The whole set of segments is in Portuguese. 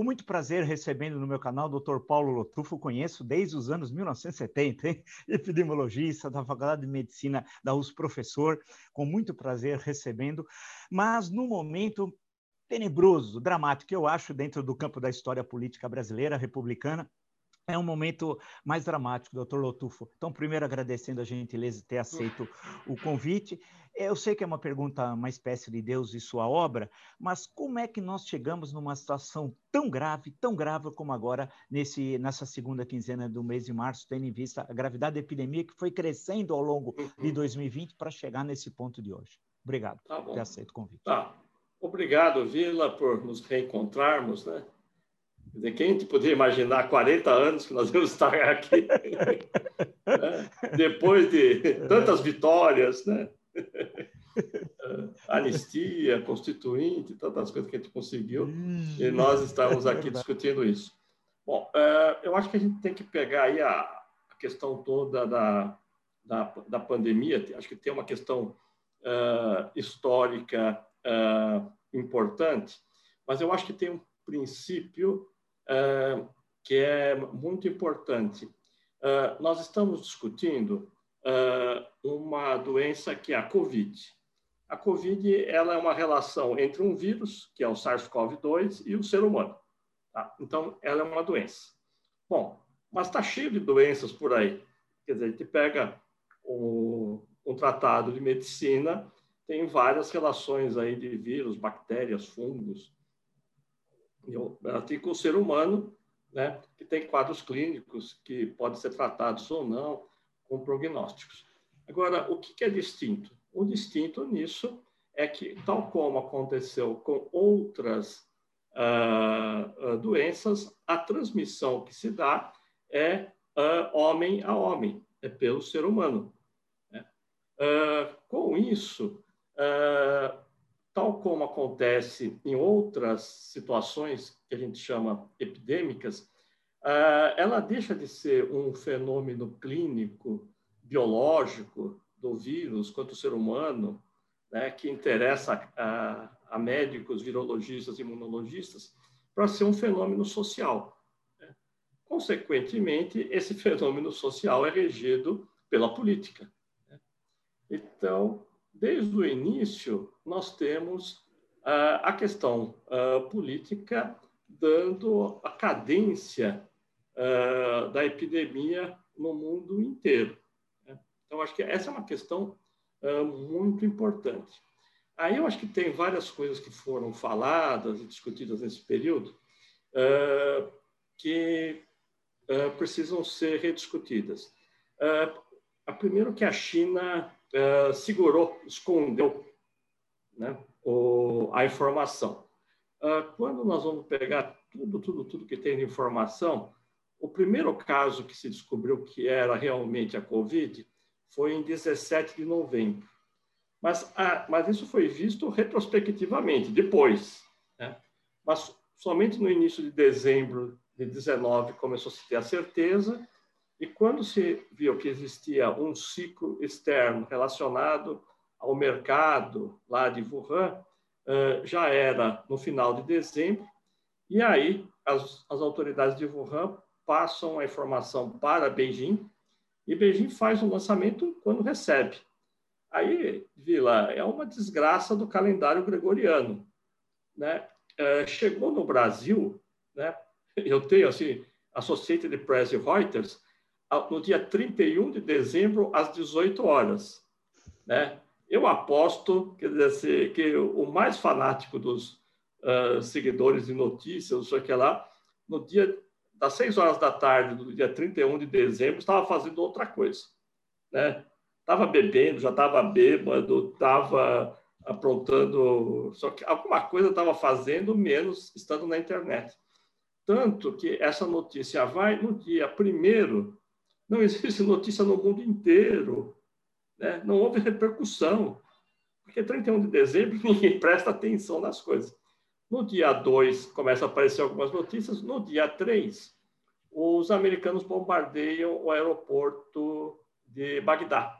com muito prazer recebendo no meu canal o Dr. Paulo Lotufo, conheço desde os anos 1970, hein? epidemiologista da Faculdade de Medicina da USP, professor, com muito prazer recebendo, mas no momento tenebroso, dramático, eu acho, dentro do campo da história política brasileira, republicana, é um momento mais dramático, doutor Lotufo. Então, primeiro agradecendo a gentileza de ter aceito o convite. Eu sei que é uma pergunta, uma espécie de Deus e sua obra, mas como é que nós chegamos numa situação tão grave, tão grave como agora, nesse, nessa segunda quinzena do mês de março, tendo em vista a gravidade da epidemia que foi crescendo ao longo de 2020 uhum. para chegar nesse ponto de hoje? Obrigado tá por ter aceito o convite. Tá. Obrigado, Vila, por nos reencontrarmos, né? Dizer, quem podia imaginar 40 anos que nós vamos estar aqui, né? depois de tantas vitórias, né? anistia, constituinte, tantas coisas que a gente conseguiu, e nós estamos aqui discutindo isso. Bom, é, eu acho que a gente tem que pegar aí a questão toda da, da, da pandemia, acho que tem uma questão uh, histórica uh, importante, mas eu acho que tem um princípio que é muito importante. Uh, nós estamos discutindo uh, uma doença que é a COVID. A COVID ela é uma relação entre um vírus, que é o SARS-CoV-2, e o ser humano. Tá? Então, ela é uma doença. Bom, mas está cheio de doenças por aí. Quer dizer, a gente pega um, um tratado de medicina, tem várias relações aí de vírus, bactérias, fungos, tem com o ser humano, né, que tem quadros clínicos que podem ser tratados ou não com prognósticos. Agora, o que é distinto? O distinto nisso é que, tal como aconteceu com outras uh, uh, doenças, a transmissão que se dá é uh, homem a homem, é pelo ser humano. Né? com isso, tal como acontece em outras situações que a gente chama epidêmicas, ah, ela deixa de ser um fenômeno clínico, biológico do vírus quanto o ser humano, né, que interessa a, a médicos, virologistas, imunologistas, para ser um fenômeno social. Né. Consequentemente, esse fenômeno social é regido pela política. Né. Então, desde o início, nós temos uh, a questão uh, política dando a cadência uh, da epidemia no mundo inteiro. Né? Então, acho que essa é uma questão muito importante. Aí eu acho que tem várias coisas que foram faladas e discutidas nesse período que precisam ser rediscutidas. a primeiro que a China segurou, escondeu né, o, a informação. Uh, quando nós vamos pegar tudo, tudo, tudo que tem de informação, o primeiro caso que se descobriu que era realmente a Covid foi em 17 de novembro. Mas, ah, mas isso foi visto retrospectivamente, depois. Né? Mas somente no início de dezembro de 19 começou a se ter a certeza, e quando se viu que existia um ciclo externo relacionado ao mercado lá de Wuhan, já era no final de dezembro, e aí as, as autoridades de Wuhan passam a informação para Beijing, e Beijing faz o lançamento quando recebe. Aí, Vila, é uma desgraça do calendário gregoriano. Né? chegou no Brasil, né? eu tenho assim, Associated Press e Reuters, no dia 31 de dezembro, às 18 horas. Né? Eu aposto quer dizer, que o mais fanático dos uh, seguidores de notícias, não sei o que lá, no dia das 6 horas da tarde do dia 31 de dezembro, estava fazendo outra coisa. Né? Estava bebendo, já estava bêbado, estava aprontando, só que alguma coisa estava fazendo, menos estando na internet. Tanto que essa notícia vai no dia primeiro não existe notícia no mundo inteiro. Né? Não houve repercussão. Porque 31 de dezembro ninguém presta atenção nas coisas. No dia 2 começa a aparecer algumas notícias. No dia 3, os americanos bombardeiam o aeroporto de Bagdá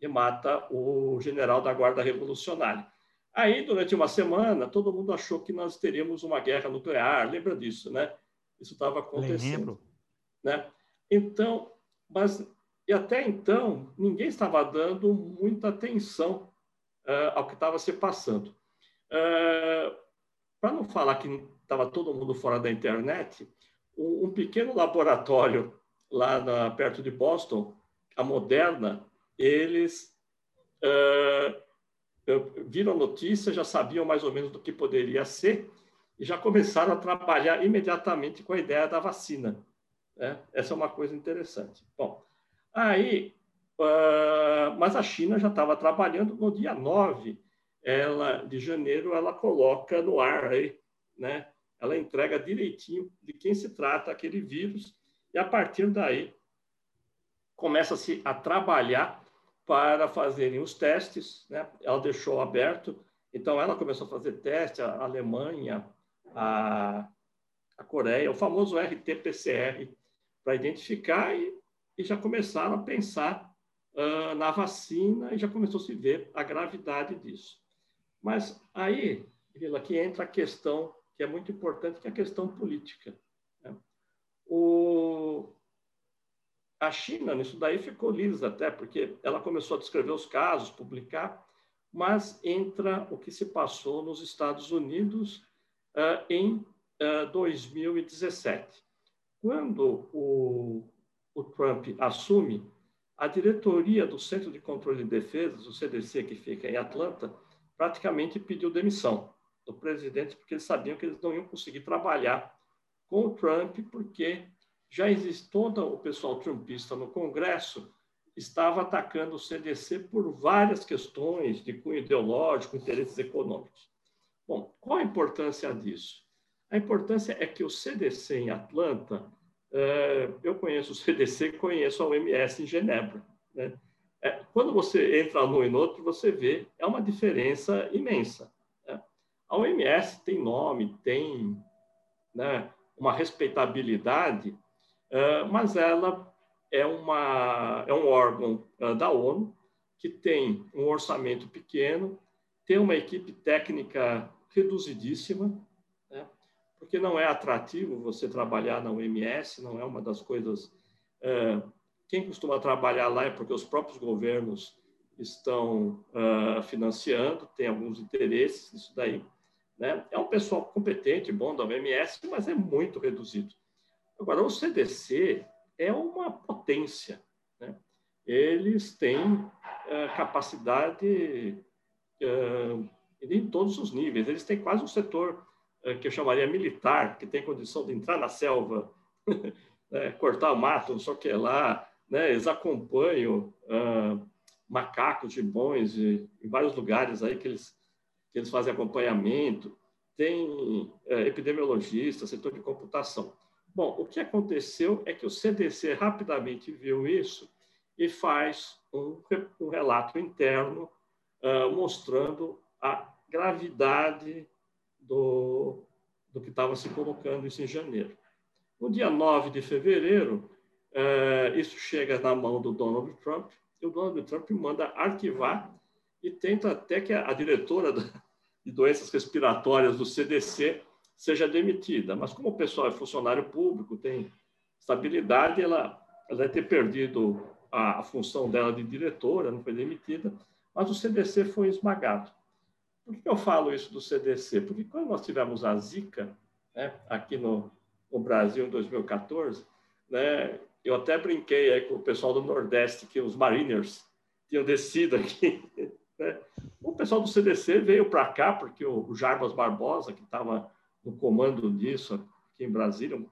e mata o general da Guarda Revolucionária. Aí, durante uma semana, todo mundo achou que nós teríamos uma guerra nuclear. Lembra disso, né? Isso estava acontecendo. Lembro. Né? Então, mas e até então ninguém estava dando muita atenção uh, ao que estava se passando. Uh, Para não falar que estava todo mundo fora da internet, um, um pequeno laboratório lá na, perto de Boston, a Moderna, eles uh, viram a notícia, já sabiam mais ou menos do que poderia ser e já começaram a trabalhar imediatamente com a ideia da vacina. Né? Essa é uma coisa interessante. Bom, aí, uh, mas a China já estava trabalhando no dia 9 ela, de janeiro, ela coloca no ar aí, né? Ela entrega direitinho de quem se trata aquele vírus e a partir daí começa-se a trabalhar para fazerem os testes. Né? Ela deixou aberto, então ela começou a fazer teste, a Alemanha, a, a Coreia, o famoso RT-PCR, para identificar e, e, já começaram a pensar uh, na vacina e já começou a se ver a gravidade disso. Mas aí, Vila, aqui entra a questão que é muito importante, que é a questão política. Né? O, a China, nisso daí, ficou lisa até, porque ela começou a descrever os casos, publicar, mas entra o que se passou nos Estados Unidos uh, em uh, 2017. Quando o, o Trump assume, a diretoria do Centro de Controle de Defesa, o CDC, que fica em Atlanta, praticamente pediu demissão do presidente, porque eles sabiam que eles não iam conseguir trabalhar com o Trump, porque já existe todo o pessoal trumpista no Congresso estava atacando o CDC por várias questões de cunho ideológico, interesses econômicos. Bom, qual a importância disso? A importância é que o CDC em Atlanta, eu conheço o CDC conheço a OMS em Genebra. Né? É, quando você entra num e no outro, você vê, é uma diferença imensa. Né? A OMS tem nome, tem né, uma respeitabilidade, é, mas ela é, uma, é um órgão é, da ONU que tem um orçamento pequeno, tem uma equipe técnica reduzidíssima? Porque não é atrativo você trabalhar na OMS, não é uma das coisas. É, quem costuma trabalhar lá é porque os próprios governos estão uh, financiando, tem alguns interesses nisso daí. Né? É um pessoal competente, bom da OMS, mas é muito reduzido. Agora, o CDC é uma potência. Né? Eles têm uh, capacidade uh, em todos os níveis. Eles têm quase um setor que eu chamaria militar, que tem condição de entrar na selva, né? cortar o mato, não sei o que lá. Né? Eles acompanham macacos, gibões, em vários lugares aí que eles, que eles fazem acompanhamento. Tem epidemiologistas, setor de computação. Bom, o que aconteceu é que o CDC rapidamente viu isso e faz um, um relato interno uh, mostrando a gravidade do, do que estava se colocando isso em janeiro. No dia 9 de fevereiro, uh, isso chega na mão do Donald Trump, e o Donald Trump manda arquivar e tenta até que a, a diretora de doenças respiratórias do CDC seja demitida. Mas como o pessoal é funcionário público, tem estabilidade, ela, ela deve ter perdido a, a função dela de diretora, não foi demitida, mas o CDC foi esmagado. Por que eu falo isso do CDC? Porque quando nós tivemos a Zika, né, aqui no, no Brasil, em 2014, né, eu até brinquei aí com o pessoal do Nordeste que os Mariners tinham descido aqui. Né? O pessoal do CDC veio para cá porque o Jarbas Barbosa, que estava no comando disso aqui em Brasília, um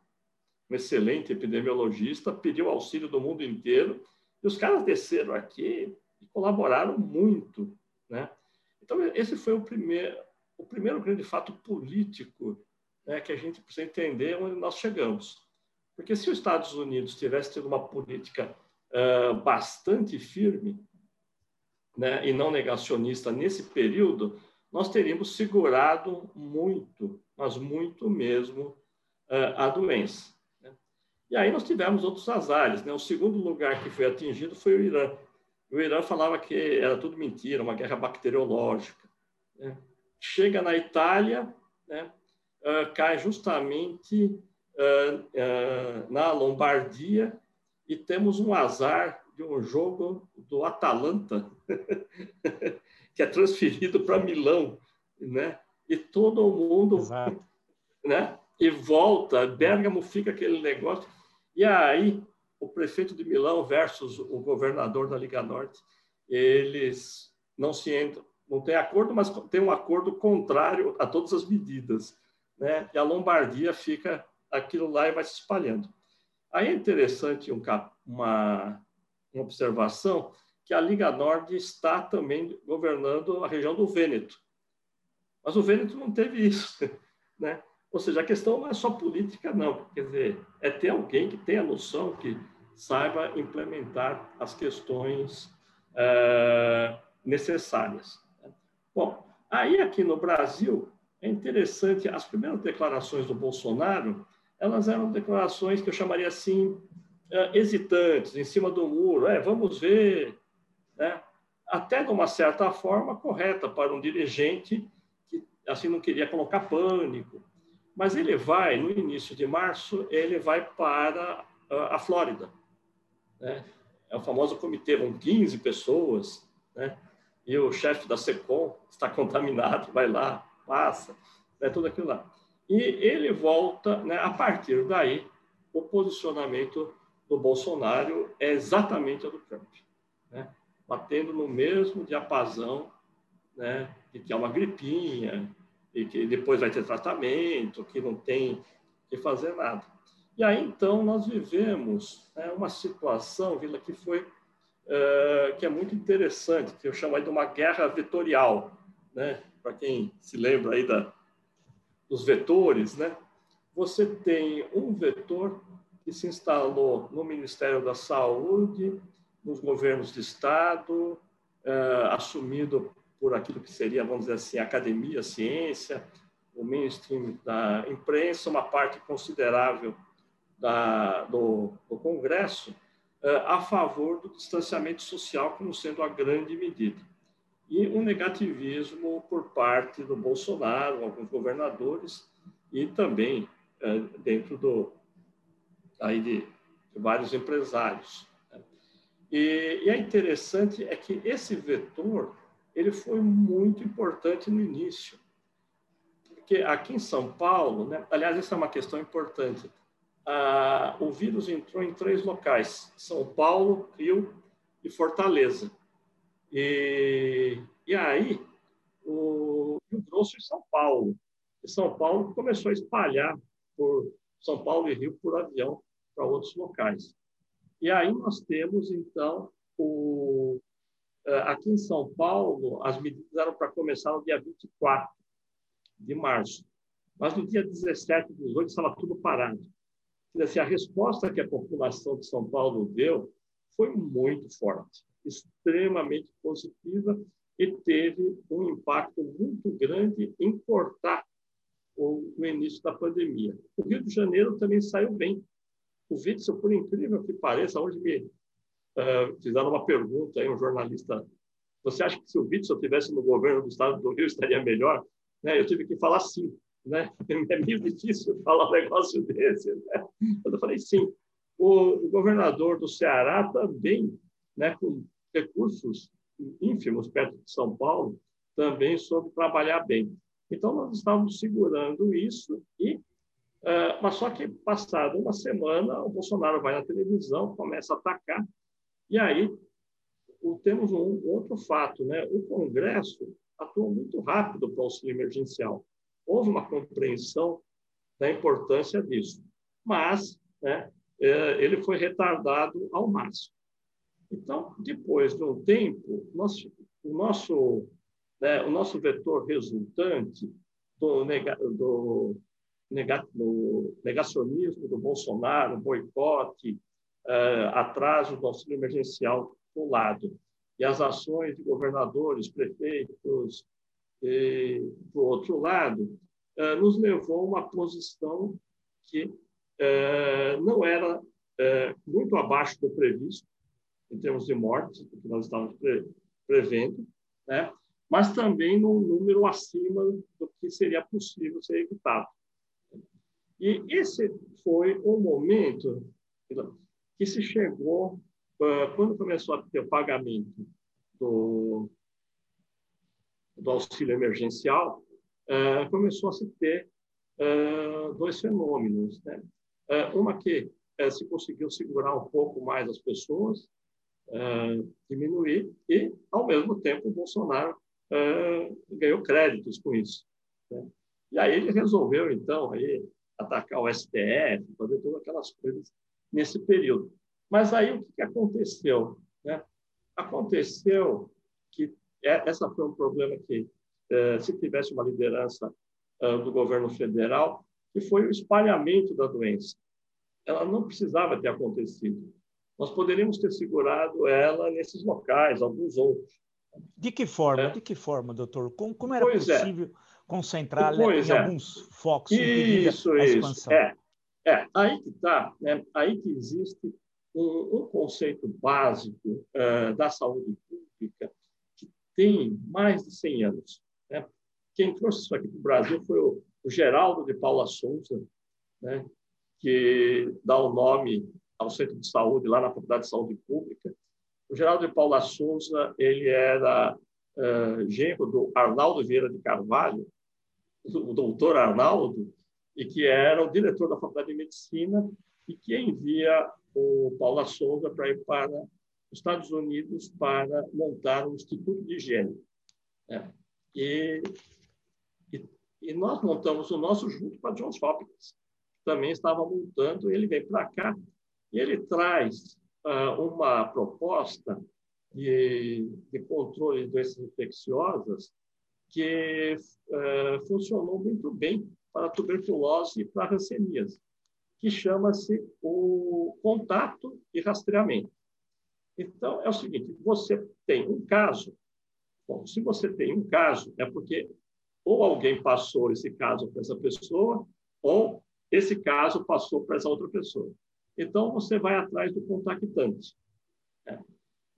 excelente epidemiologista, pediu auxílio do mundo inteiro e os caras desceram aqui e colaboraram muito? Então esse foi o primeiro o primeiro grande fato político né, que a gente precisa entender onde nós chegamos. Porque se os Estados Unidos tivesse tido uma política uh, bastante firme né, e não negacionista nesse período, nós teríamos segurado muito mas muito mesmo uh, a doença. Né? E aí nós tivemos outros azares. Né? O segundo lugar que foi atingido foi o Irã. O Irã falava que era tudo mentira, uma guerra bacteriológica. Né? chega na Itália, né, uh, cai justamente uh, uh, na Lombardia e temos um azar de um jogo do Atalanta que é transferido para Milão, né? E todo mundo, Exato. né? E volta, Bergamo fica aquele negócio. E aí o prefeito de Milão versus o governador da Liga Norte, eles não se entram, não tem acordo, mas tem um acordo contrário a todas as medidas, né? E a Lombardia fica aquilo lá e vai se espalhando. Aí é interessante um, uma, uma observação que a Liga Norte está também governando a região do Vêneto. Mas o Vêneto não teve isso, né? Ou seja, a questão não é só política, não. Quer dizer, é ter alguém que tenha noção, que saiba implementar as questões uh, necessárias. Bom, aí aqui no Brasil, é interessante, as primeiras declarações do Bolsonaro, elas eram declarações que eu chamaria assim, uh, hesitantes, em cima do muro, é, vamos ver, né? até de uma certa forma correta para um dirigente que assim não queria colocar pânico. Mas ele vai, no início de março, ele vai para a Flórida. Né? É o famoso comitê, vão 15 pessoas, né? e o chefe da SECOM está contaminado, vai lá, passa, né? tudo aquilo lá. E ele volta, né? a partir daí, o posicionamento do Bolsonaro é exatamente o do Trump. Né? batendo no mesmo diapasão, né, de que é uma gripinha, e que depois vai ter tratamento, que não tem que fazer nada. E aí, então, nós vivemos né, uma situação, Vila, que foi é, que é muito interessante, que eu chamo aí de uma guerra vetorial, né? Para quem se lembra aí da, dos vetores, né? Você tem um vetor que se instalou no Ministério da Saúde nos governos de Estado, uh, assumido por aquilo que seria, vamos dizer assim, academia, ciência, o mainstream da imprensa, uma parte considerável da, do, do Congresso, uh, a favor do distanciamento social como sendo a grande medida. E um negativismo por parte do Bolsonaro, alguns governadores, e também uh, dentro do, aí de, vários empresários. E, e é interessante é que esse vetor ele foi muito importante no início, porque aqui em São Paulo, né, aliás, essa é uma questão importante. Ah, o vírus entrou em três locais: São Paulo, Rio e Fortaleza. E, e aí, o Rio Grosso e São Paulo. E São Paulo começou a espalhar por São Paulo e Rio por avião para outros locais. E aí nós temos, então, o, eh, aqui em São Paulo, as medidas eram para começar no dia 24 de março. Mas no dia 17 e 18 estava tudo parado. Dizer, a resposta que a população de São Paulo deu foi muito forte, extremamente positiva e teve um impacto muito grande em cortar o, o início da pandemia. O Rio de Janeiro também saiu bem, o Witzel, por incrível que pareça, hoje me uh, fizeram uma pergunta aí, um jornalista. Você acha que se o Witzel estivesse no governo do estado do Rio estaria melhor? Né? Eu tive que falar sim. Né? É meio difícil falar um negócio desse. Né? Eu falei sim. O, governador do Ceará também, né, com recursos ínfimos perto de São Paulo, também soube trabalhar bem. Então, nós estávamos segurando isso e Uh, mas só que, passada uma semana, o Bolsonaro vai na televisão, começa a atacar, e aí o, temos um outro fato, né? O Congresso atuou muito rápido para o auxílio emergencial. Houve uma compreensão da importância disso, mas né, é, ele foi retardado ao máximo. Então, depois de um tempo, nós, o, nosso, né, o nosso vetor resultante do, do no negacionismo do Bolsonaro, boicote, uh, atraso do auxílio emergencial do lado, e as ações de governadores, prefeitos, e, do outro lado, uh, nos levou a uma posição que uh, não era muito abaixo do previsto, em termos de mortes, que nós estávamos pre prevendo, né? mas também num número acima do que seria possível ser evitado. E esse foi o momento que se chegou, quando começou a ter o pagamento do, do auxílio emergencial, ah, começou a se ter ah, dois fenômenos. Né? Uma que se conseguiu segurar um pouco mais as pessoas, diminuir, e, ao mesmo tempo, o Bolsonaro ganhou créditos com isso. Né? E aí ele resolveu, então, aí, atacar o STF, fazer todas aquelas coisas nesse período. Mas aí o que aconteceu? Né? Aconteceu que é, essa foi um problema que, é, se tivesse uma liderança é, do governo federal, que foi o espalhamento da doença. Ela não precisava ter acontecido. Nós poderíamos ter segurado ela nesses locais, alguns outros. De que forma? É. De que forma, doutor? Como, como era pois possível é. concentrar pois em é. alguns focos isso, a expansão? Isso. É. É, aí que está, né? aí que existe um, um conceito básico uh, da saúde pública tem mais de 100 anos. Né? Quem trouxe isso aqui para o Brasil foi o, o Geraldo de Paula Souza, né? que dá o nome ao centro de saúde lá na Faculdade de Saúde Pública. O Geraldo de Paula Souza ele era uh, genro do Arnaldo Vieira de Carvalho, o doutor Arnaldo, e que era o diretor da Faculdade de Medicina e que envia o Paula Souza para ir para Estados Unidos para montar um Instituto de Higiene. É. E, e, e, nós montamos o nosso junto com a Johns Hopkins. Também estava montando, ele vem para cá e ele traz uh, uma proposta de, de controle de doenças infecciosas que uh, funcionou muito bem para tuberculose e para a hanseníase, que chama-se o contato e rastreamento. Então, é o seguinte, você tem um caso, bom, se você tem um caso, é porque ou alguém passou esse caso para essa pessoa, ou esse caso passou para essa outra pessoa. Então, você vai atrás do contactante. Né?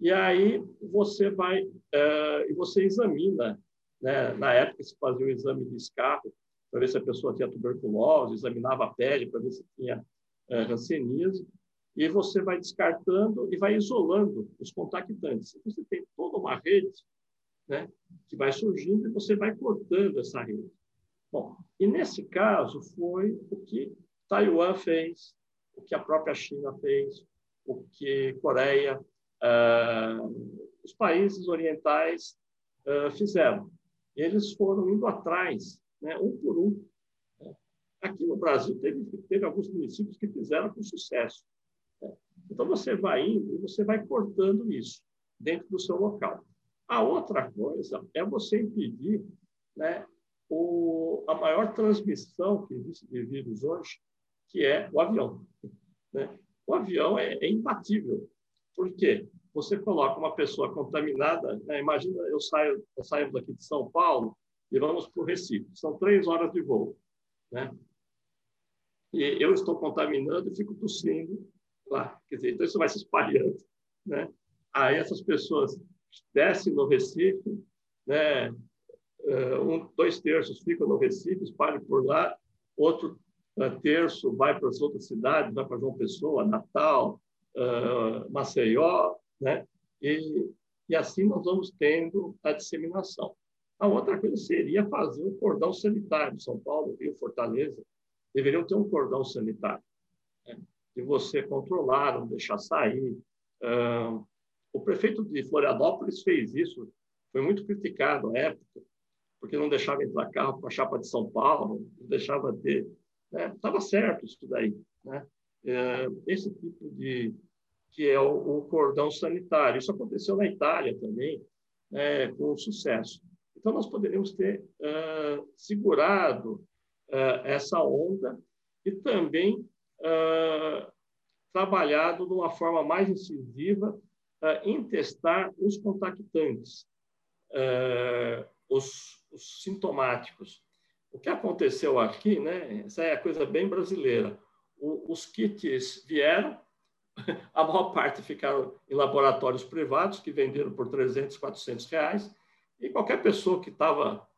E aí, você vai, uh, e você examina, né? na época se fazia o exame de escarro, para ver se a pessoa tinha tuberculose, examinava a pele para ver se tinha hanseníase, e você vai descartando e vai isolando os contactantes. Então, você tem toda uma rede né, que vai surgindo e você vai cortando essa rede. Bom, e nesse caso foi o que Taiwan fez, o que a própria China fez, o que Coreia, uh, os países orientais uh, fizeram. Eles foram indo atrás né, um por um. Aqui no Brasil, teve, teve alguns municípios que fizeram com sucesso. Então, você vai indo e você vai cortando isso dentro do seu local. A outra coisa é você impedir né, o, a maior transmissão que existe de vírus hoje, que é o avião. Né? O avião é, é imbatível. Por quê? Você coloca uma pessoa contaminada, né? imagina, eu saio, eu saio daqui de São Paulo, e vamos para o Recife. São três horas de voo. Né? E eu estou contaminando e fico tossindo lá. Quer dizer, então isso vai se espalhando. Né? Aí essas pessoas descem no Recife, né? Eh, um, dois terços ficam no Recife, espalham por lá, outro uh, terço vai para as outras cidades, vai para João Pessoa, Natal, uh, Maceió, né? E, e assim nós vamos tendo a disseminação. A outra coisa seria fazer um cordão sanitário. São Paulo, Rio, Fortaleza deveriam ter um cordão sanitário. Né? De você controlar, não deixar sair. O prefeito de Florianópolis fez isso, foi muito criticado à época, porque não deixava entrar carro com a chapa de São Paulo, não deixava ter. Estava né? certo isso daí. Né? Esse tipo de. que é o, cordão sanitário. Isso aconteceu na Itália também, né, com sucesso. Então, nós poderíamos ter uh, segurado essa onda e também uh, trabalhado de uma forma mais incisiva em testar os contactantes, os, os, sintomáticos. O que aconteceu aqui, né, essa é a coisa bem brasileira, o, os kits vieram, a maior parte ficaram em laboratórios privados, que venderam por 300, 400 reais, E qualquer pessoa que estava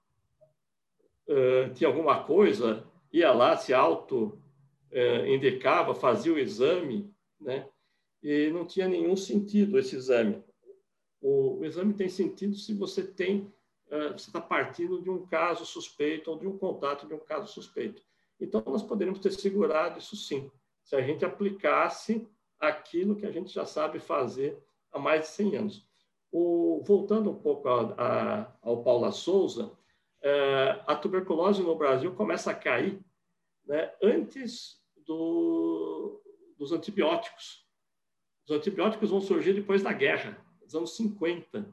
uh, tinha alguma coisa, ia lá, se auto uh, indicava, fazia o exame, né? E não tinha nenhum sentido esse exame. O, o exame tem sentido se você tem uh, você está partindo de um caso suspeito ou de um contato de um caso suspeito. Então, nós poderíamos ter segurado isso sim, se a gente aplicasse aquilo que a gente já sabe fazer há mais de 100 anos. O, voltando um pouco a, a, ao Paula Souza, é, a tuberculose no Brasil começa a cair né, antes do, dos antibióticos. Os antibióticos vão surgir depois da guerra, nos anos 50.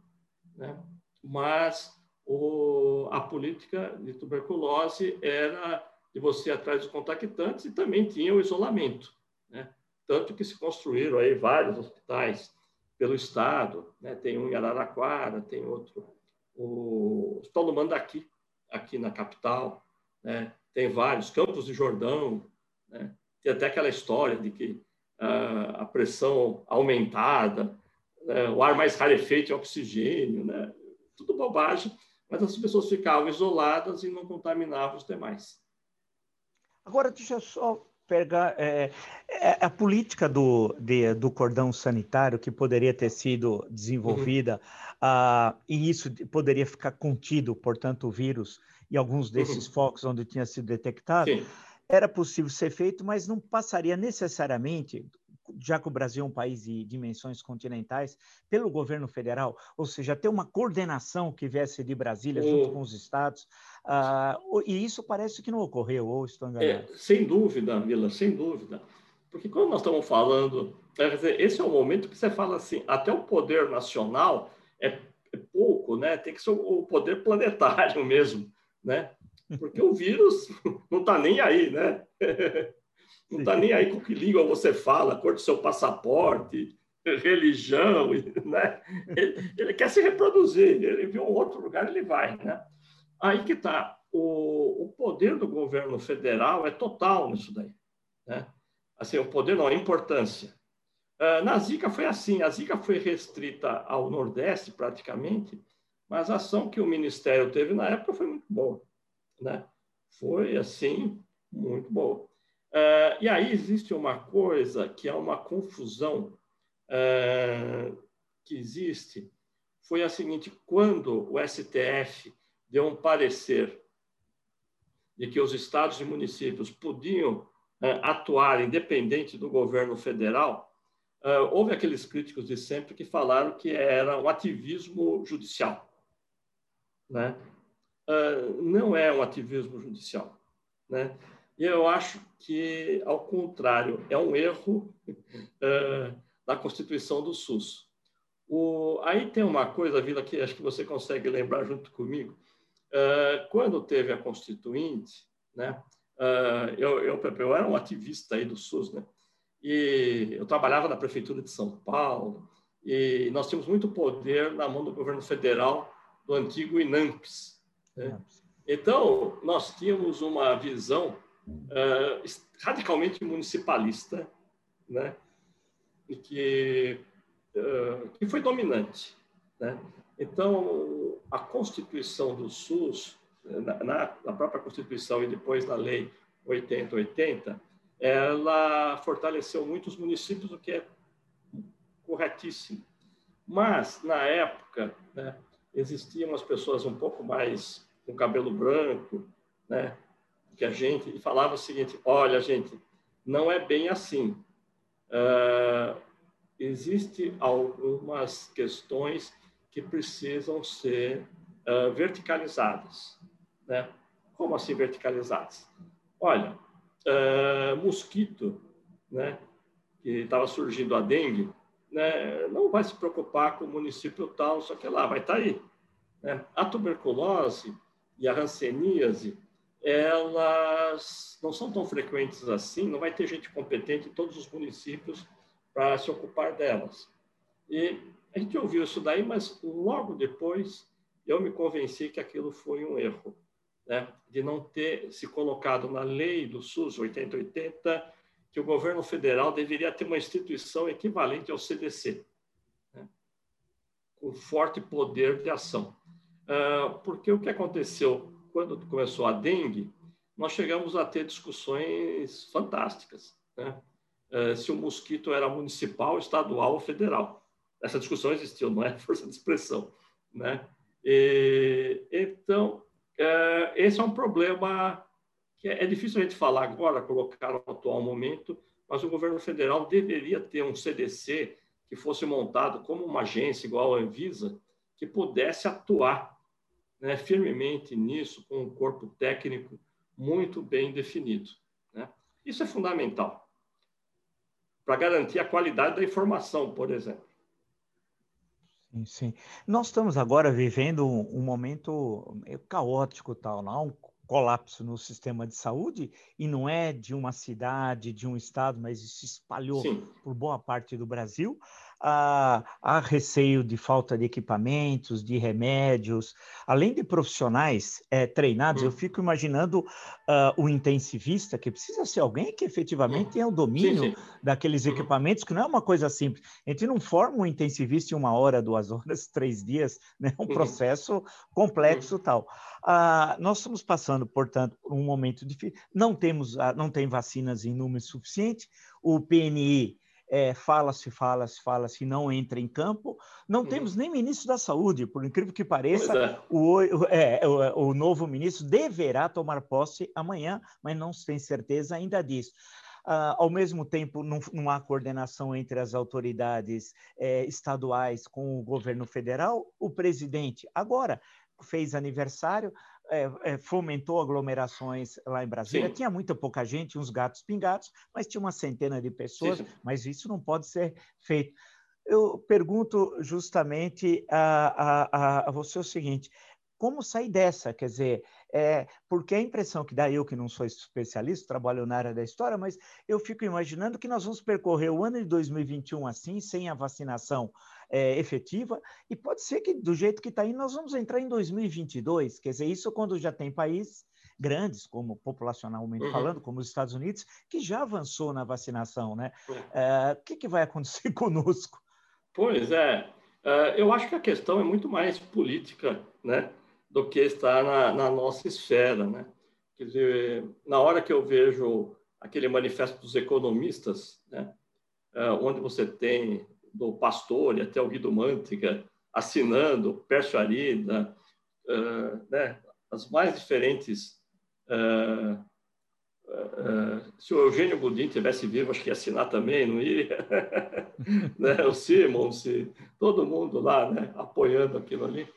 Né? Mas o, a política de tuberculose era de você atrás dos contactantes e também tinha o isolamento. Né? Tanto que se construíram aí vários hospitais pelo Estado, né? tem um em Araraquara, tem outro, o Hospital do Mandaqui, aqui na capital, né? Tem vários, Campos de Jordão, né? tem até aquela história de que uh, a pressão aumentada, né? o ar mais rarefeito é oxigênio, né? tudo bobagem, mas as pessoas ficavam isoladas e não contaminavam os demais. Agora, deixa eu só pegar é, é, a política do, de, do cordão sanitário que poderia ter sido desenvolvida uhum. uh, e isso poderia ficar contido, portanto, o vírus e alguns desses uhum. focos onde tinha sido detectado, Sim. era possível ser feito, mas não passaria necessariamente já que o Brasil é um país de dimensões continentais, pelo governo federal, ou seja, ter uma coordenação que viesse de Brasília junto com os estados, uh, e isso parece que não ocorreu, ou estou enganado? É, sem dúvida, Vila, sem dúvida. Porque quando nós estamos falando, dizer, esse é o momento que você fala assim, até o poder nacional é, é pouco, né? Tem que ser o poder planetário mesmo, né? Porque o vírus não está nem aí, né? Não está nem aí com que língua você fala, cor do seu passaporte, religião, né? Ele, ele, quer se reproduzir, ele viu um outro lugar, ele vai, né? Aí que está. O, o poder do governo federal é total nisso daí, né? Assim, o poder não, a importância. Uh, na Zika foi assim, a Zika foi restrita ao Nordeste praticamente, mas a ação que o Ministério teve na época foi muito boa, né? Foi, assim, muito boa. Uh, e aí existe uma coisa que é uma confusão uh, que existe. Foi a seguinte: quando o STF deu um parecer de que os estados e municípios podiam uh, atuar independente do governo federal, houve aqueles críticos de sempre que falaram que era um ativismo judicial. Né? não é um ativismo judicial. Né? E eu acho que, ao contrário, é um erro uh, da Constituição do SUS. O, aí tem uma coisa, Vila, que acho que você consegue lembrar junto comigo. Uh, quando teve a Constituinte, né, uh, eu, eu, eu era um ativista aí do SUS, né, e eu trabalhava na Prefeitura de São Paulo, e nós tínhamos muito poder na mão do governo federal do antigo INAMPS. Né? Então, nós tínhamos uma visão uh, radicalmente municipalista, né? e que, uh, que foi dominante. Né? Então, a Constituição do SUS, na, na, própria Constituição e depois na Lei 8080, ela fortaleceu muito os municípios, o que é corretíssimo. Mas, na época, né, existiam as pessoas um pouco mais com cabelo branco, né, que a gente e falava o seguinte: olha, gente, não é bem assim. Uh, Existem algumas questões que precisam ser uh, verticalizadas. Né? Como assim verticalizadas? Olha, uh, mosquito, né, que estava surgindo a dengue, né, não vai se preocupar com o município tal, só que lá vai estar tá aí. Né? A tuberculose e a hanseníase elas não são tão frequentes assim, não vai ter gente competente em todos os municípios para se ocupar delas. E a gente ouviu isso daí, mas logo depois eu me convenci que aquilo foi um erro, né? de não ter se colocado na lei do SUS 8080 que o governo federal deveria ter uma instituição equivalente ao CDC, né? com forte poder de ação. Uh, porque o que aconteceu quando começou a dengue, nós chegamos a ter discussões fantásticas. Né? Uh, se o mosquito era municipal, estadual ou federal. Essa discussão existiu, não é força de expressão. Né? E, então, uh, esse é um problema é, é difícil a gente falar agora, colocar no atual momento, mas o governo federal deveria ter um CDC que fosse montado como uma agência igual a Anvisa, que pudesse atuar né, firmemente nisso, com um corpo técnico muito bem definido. Né? Isso é fundamental para garantir a qualidade da informação, por exemplo. Sim, sim. Nós estamos agora vivendo um, momento caótico, tal, não? Colapso no sistema de saúde e não é de uma cidade, de um estado, mas isso se espalhou Sim. por boa parte do Brasil há, há receio de falta de equipamentos, de remédios, além de profissionais é, treinados, hum. eu fico imaginando uh, o intensivista, que precisa ser alguém que efetivamente hum. tenha o domínio sim, sim. daqueles uhum. equipamentos, que não é uma coisa simples. A gente não forma um intensivista em uma hora, duas horas, três dias, né? um uhum. processo complexo uhum. tal. Uh, nós estamos passando, portanto, por um momento difícil. Não temos, uh, não tem vacinas em número suficiente. O PNI é, fala-se, fala-se, fala-se, não entra em campo. Não uhum. temos nem ministro da Saúde, por incrível que pareça, é. O, é, o, o, novo ministro deverá tomar posse amanhã, mas não se tem certeza ainda disso. Uh, ao mesmo tempo, não, não, há coordenação entre as autoridades é, estaduais com o governo federal. O presidente, agora, fez aniversário, é, é, fomentou aglomerações lá em Brasília. Sim. Tinha muita pouca gente, uns gatos pingados, mas tinha uma centena de pessoas, sim, sim. mas isso não pode ser feito. Eu pergunto justamente a, a, a você o seguinte: como sair dessa? Quer dizer, é, porque a impressão que dá eu, que não sou especialista, trabalho na área da história, mas eu fico imaginando que nós vamos percorrer o ano de 2021 assim, sem a vacinação é, efetiva, e pode ser que do jeito que está indo, nós vamos entrar em 2022. Quer dizer, isso quando já tem países grandes, como populacionalmente uhum. falando, como os Estados Unidos, que já avançou na vacinação, né? É, o que, que vai acontecer conosco? Pois é, é, eu acho que a questão é muito mais política, né? do que está na, na, nossa esfera, né? Quer dizer, na hora que eu vejo aquele manifesto dos economistas, né? É, onde você tem do Pastor e até o Guido Mantega assinando, Pércio Arida, uh, né? as mais diferentes. Uh, uh, se o Eugênio Godin tivesse vivo, acho que ia assinar também, não ia? né? O Simons, todo mundo lá né? apoiando aquilo ali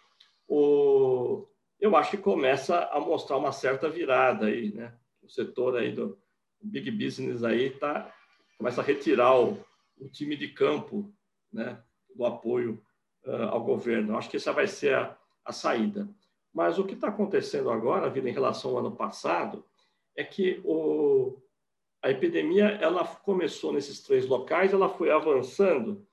o, eu acho que começa a mostrar uma certa virada aí, né? O setor aí do big business aí tá começa a retirar o, o time de campo, né? Do apoio uh, ao governo. Acho que essa vai ser a, a saída. Mas o que está acontecendo agora, vida em relação ao ano passado, é que o, a epidemia ela começou nesses três locais, ela foi avançando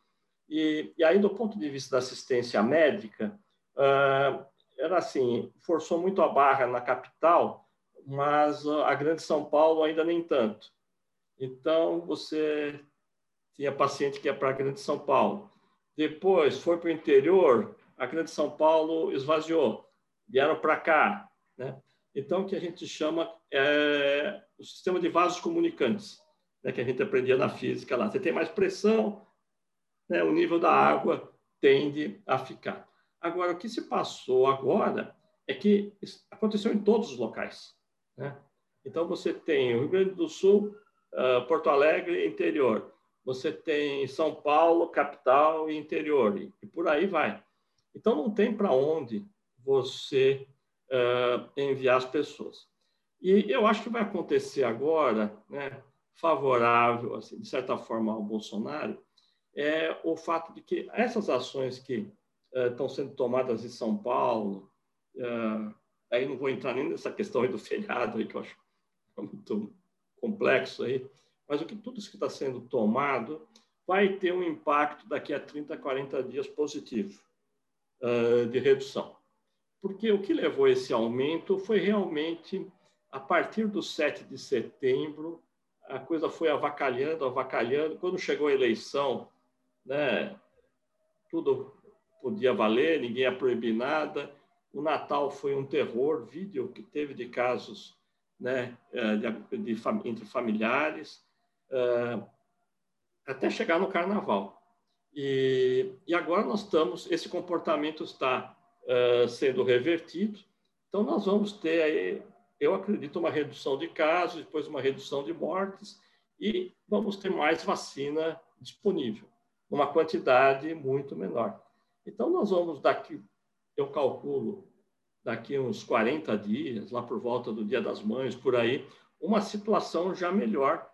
e, e aí do ponto de vista da assistência médica uh, era assim, forçou muito a barra na capital, mas a grande São Paulo ainda nem tanto. Então, você tinha paciente que ia para a grande São Paulo. Depois, foi para o interior, a grande São Paulo esvaziou. Vieram para cá. Né? Então, o que a gente chama é o sistema de vasos comunicantes, né? que a gente aprendia na física lá. Você tem mais pressão, né? o nível da água tende a ficar. Agora, o que se passou agora é que aconteceu em todos os locais. Né? Então, você tem o Rio Grande do Sul, uh, Porto Alegre, interior. Você tem São Paulo, capital e interior. E, e por aí vai. Então, não tem para onde você uh, enviar as pessoas. E eu acho que vai acontecer agora, né, favorável, assim, de certa forma, ao Bolsonaro, é o fato de que essas ações que estão sendo tomadas em São Paulo. aí não vou entrar nem nessa questão do feriado, aí, que eu acho muito complexo aí, mas o que tudo isso que está sendo tomado vai ter um impacto daqui a 30, 40 dias positivo de redução. Porque o que levou esse aumento foi realmente, a partir do 7 de setembro, a coisa foi avacalhando, avacalhando. Quando chegou a eleição, né, tudo podia valer, ninguém ia proibir nada. o Natal foi um terror, vídeo que teve de casos né, eh, de, de, entre familiares, uh, até chegar no Carnaval. E, e, agora nós estamos, esse comportamento está uh, sendo revertido, então nós vamos ter aí, eu acredito, uma redução de casos, depois uma redução de mortes, e vamos ter mais vacina disponível, uma quantidade muito menor. Então nós vamos daqui eu calculo daqui uns 40 dias, lá por volta do Dia das Mães, por aí, uma situação já melhor,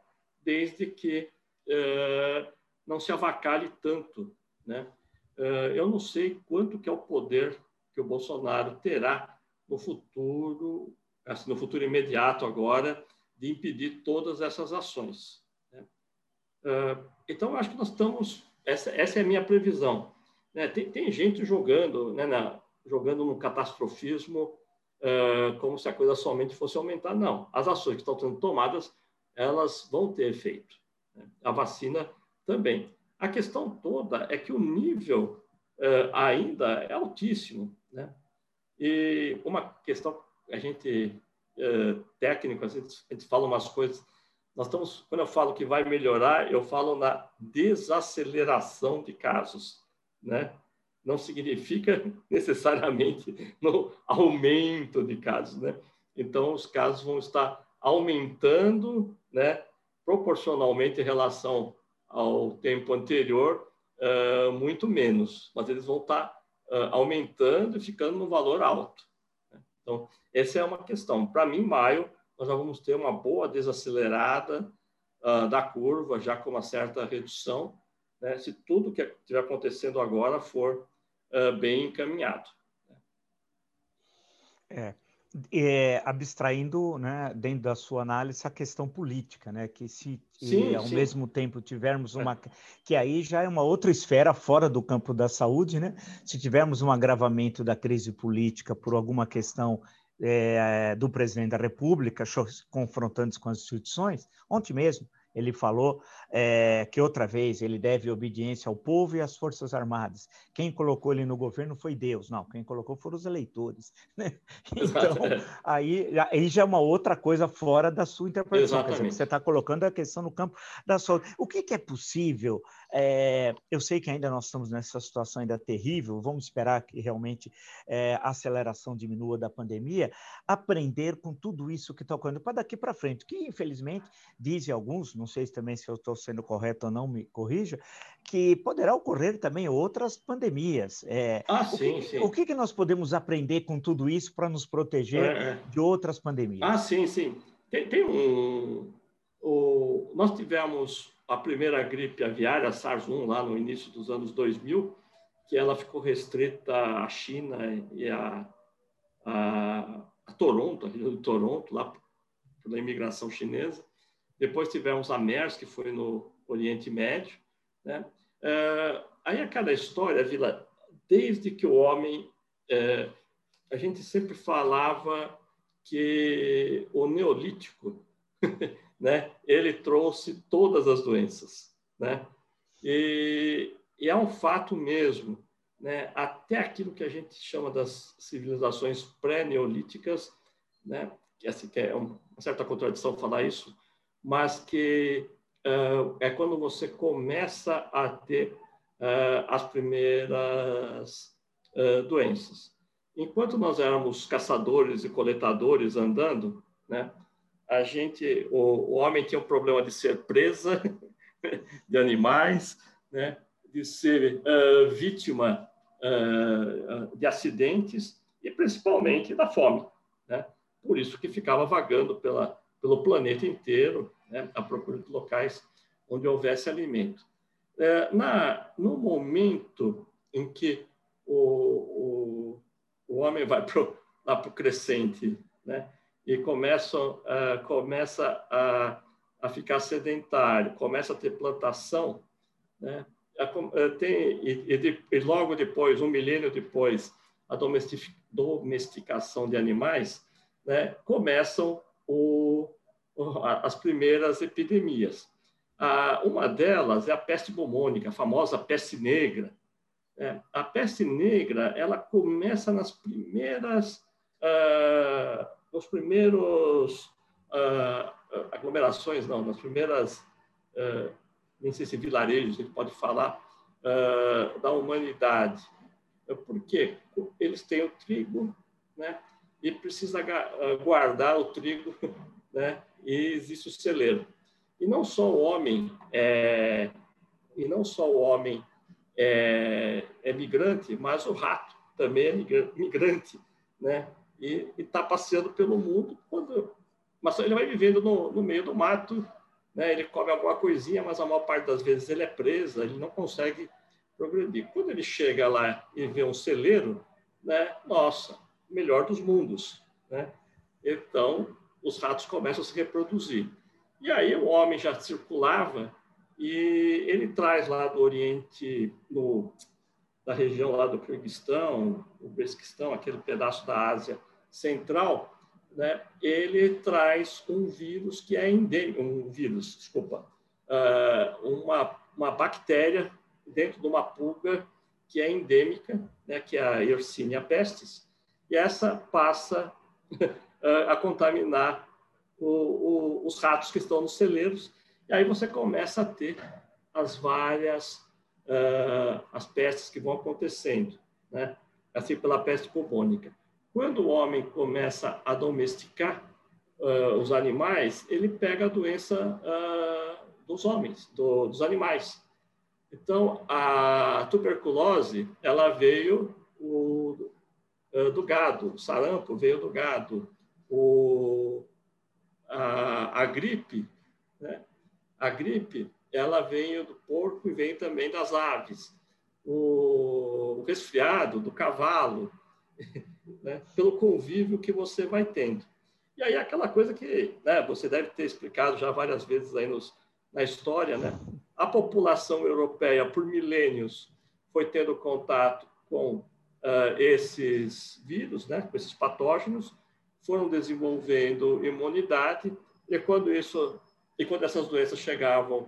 desde que eh, não se avacalhe tanto. Né? Eh, eu não sei quanto que é o poder que o Bolsonaro terá no futuro, assim, no futuro imediato agora, de impedir todas essas ações. Né? Eh, então, acho que nós estamos... Essa, essa é a minha previsão. Né? Tem, tem gente jogando né, na, jogando no catastrofismo uh, como se a coisa somente fosse aumentar. Não, as ações que estão sendo tomadas, elas vão ter efeito. Né? A vacina também. A questão toda é que o nível uh, ainda é altíssimo. Né? E uma questão, a gente, uh, técnico, a gente, a gente fala umas coisas nós estamos, quando eu falo que vai melhorar, eu falo na desaceleração de casos, né? não significa necessariamente no aumento de casos, né? Então, os casos vão estar aumentando, né, proporcionalmente em relação ao tempo anterior, uh, muito menos, mas eles vão estar uh, aumentando e ficando no valor alto. Né? Então, essa é uma questão. Para mim, maio, nós já vamos ter uma boa desacelerada uh, da curva, já com uma certa redução, né? se tudo que estiver acontecendo agora for uh, bem encaminhado. É, é, abstraindo, né, dentro da sua análise, a questão política, né, que se sim, ao sim. mesmo tempo tivermos uma, é. que aí já é uma outra esfera fora do campo da saúde, né, se tivermos um agravamento da crise política por alguma questão é, do presidente da República confrontando com as instituições, ontem mesmo ele falou é, que outra vez ele deve obediência ao povo e às Forças Armadas. Quem colocou ele no governo foi Deus. Não, quem colocou foram os eleitores. Né? Então, aí, aí já é uma outra coisa fora da sua interpretação. Dizer, você está colocando a questão no campo da saúde. O que, que é possível? É, eu sei que ainda nós estamos nessa situação ainda terrível, vamos esperar que realmente é, a aceleração diminua da pandemia, aprender com tudo isso que está ocorrendo para daqui para frente, que infelizmente, dizem alguns, não sei também se eu estou sendo correto ou não, me corrija, que poderá ocorrer também outras pandemias. É, ah, o sim, que, sim. O que, que nós podemos aprender com tudo isso para nos proteger é, é. de outras pandemias? Ah, sim, sim. Tem, tem um... O, nós tivemos a primeira gripe aviária, a SARS-1, lá no início dos anos 2000, que ela ficou restrita à China e a, a, a Toronto, a região de Toronto, lá pela imigração chinesa. Depois tivemos a MERS, que foi no Oriente Médio. Né? É, aí aquela história, Vila, desde que o homem... É, a gente sempre falava que o neolítico, né, ele trouxe todas as doenças, né? E, e é um fato mesmo, né? Até aquilo que a gente chama das civilizações pré-neolíticas, né? Que assim que é uma certa contradição falar isso, mas que uh, é quando você começa a ter uh, as primeiras uh, doenças. Enquanto nós éramos caçadores e coletadores andando, né, a gente, o, o homem tinha o problema de ser presa de animais, né, de ser vítima de acidentes e principalmente da fome, né? Por isso que ficava vagando pela pelo planeta inteiro, né, à procura de locais onde houvesse alimento. É, na, no momento em que o, o, o homem vai pro, lá para o crescente né, e começa, uh, começa a, a ficar sedentário, começa a ter plantação, né, a, tem, e, e, e logo depois, um milênio depois, a domesticação de animais, né, começam o, as primeiras epidemias. uma delas é a peste bubônica, a famosa peste negra, É, a peste negra ela começa nas primeiras, uh, nos primeiros uh, aglomerações, não, nas primeiras, uh, nem sei se vilarejos a gente pode falar, da humanidade. Por quê? Eles têm o trigo, né? E precisa guardar o trigo, né? E existe o celeiro. E não só o homem é, e não só o homem é, é migrante, mas o rato também é migrante, né? E está passeando pelo mundo quando, mas ele vai vivendo no, no meio do mato, né? Ele come alguma coisinha, mas a maior parte das vezes ele é preso, ele não consegue progredir. Quando ele chega lá e vê um celeiro, né? Nossa, melhor dos mundos, né? Então os ratos começam a se reproduzir. E aí o homem já circulava e ele traz lá do Oriente, da região lá do Kirguistão, o Uzbequistão, aquele pedaço da Ásia Central, né, ele traz um vírus que é endêmico, um vírus, desculpa, uh, uma, uma bactéria dentro de uma pulga que é endêmica, né, que é a Yersinia pestis, e essa passa a contaminar o, o, os ratos que estão nos celeiros e aí você começa a ter as várias uh, as pestes que vão acontecendo, né? Assim pela peste bubônica. Quando o homem começa a domesticar uh, os animais, ele pega a doença uh, dos homens, do, dos animais. Então, a tuberculose, ela veio o, do gado, o sarampo veio do gado, o, a, a gripe, né? A gripe, ela vem do porco e vem também das aves. O, resfriado do cavalo, né? pelo convívio que você vai tendo. E aí aquela coisa que né, você deve ter explicado já várias vezes aí nos, na história, né? A população europeia, por milênios, foi tendo contato com uh, esses vírus, né? Com esses patógenos, foram desenvolvendo imunidade, e quando isso e quando essas doenças chegavam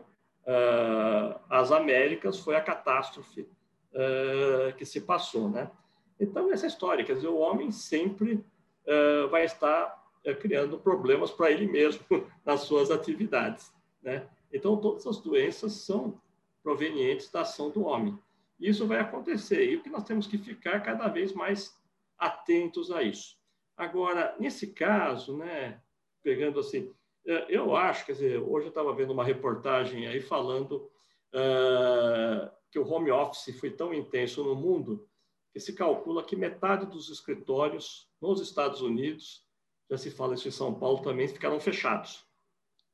uh, às Américas, foi a catástrofe uh, que se passou, né? Então, essa história, quer dizer, o homem sempre uh, vai estar criando problemas para ele mesmo nas suas atividades, né? Então, todas as doenças são provenientes da ação do homem. Isso vai acontecer e o que nós temos que ficar cada vez mais atentos a isso. Agora, nesse caso, né, pegando assim, é, eu acho, quer dizer, hoje eu estava vendo uma reportagem aí falando uh, que o home office foi tão intenso no mundo que se calcula que metade dos escritórios nos Estados Unidos, já se fala isso em São Paulo também, ficaram fechados.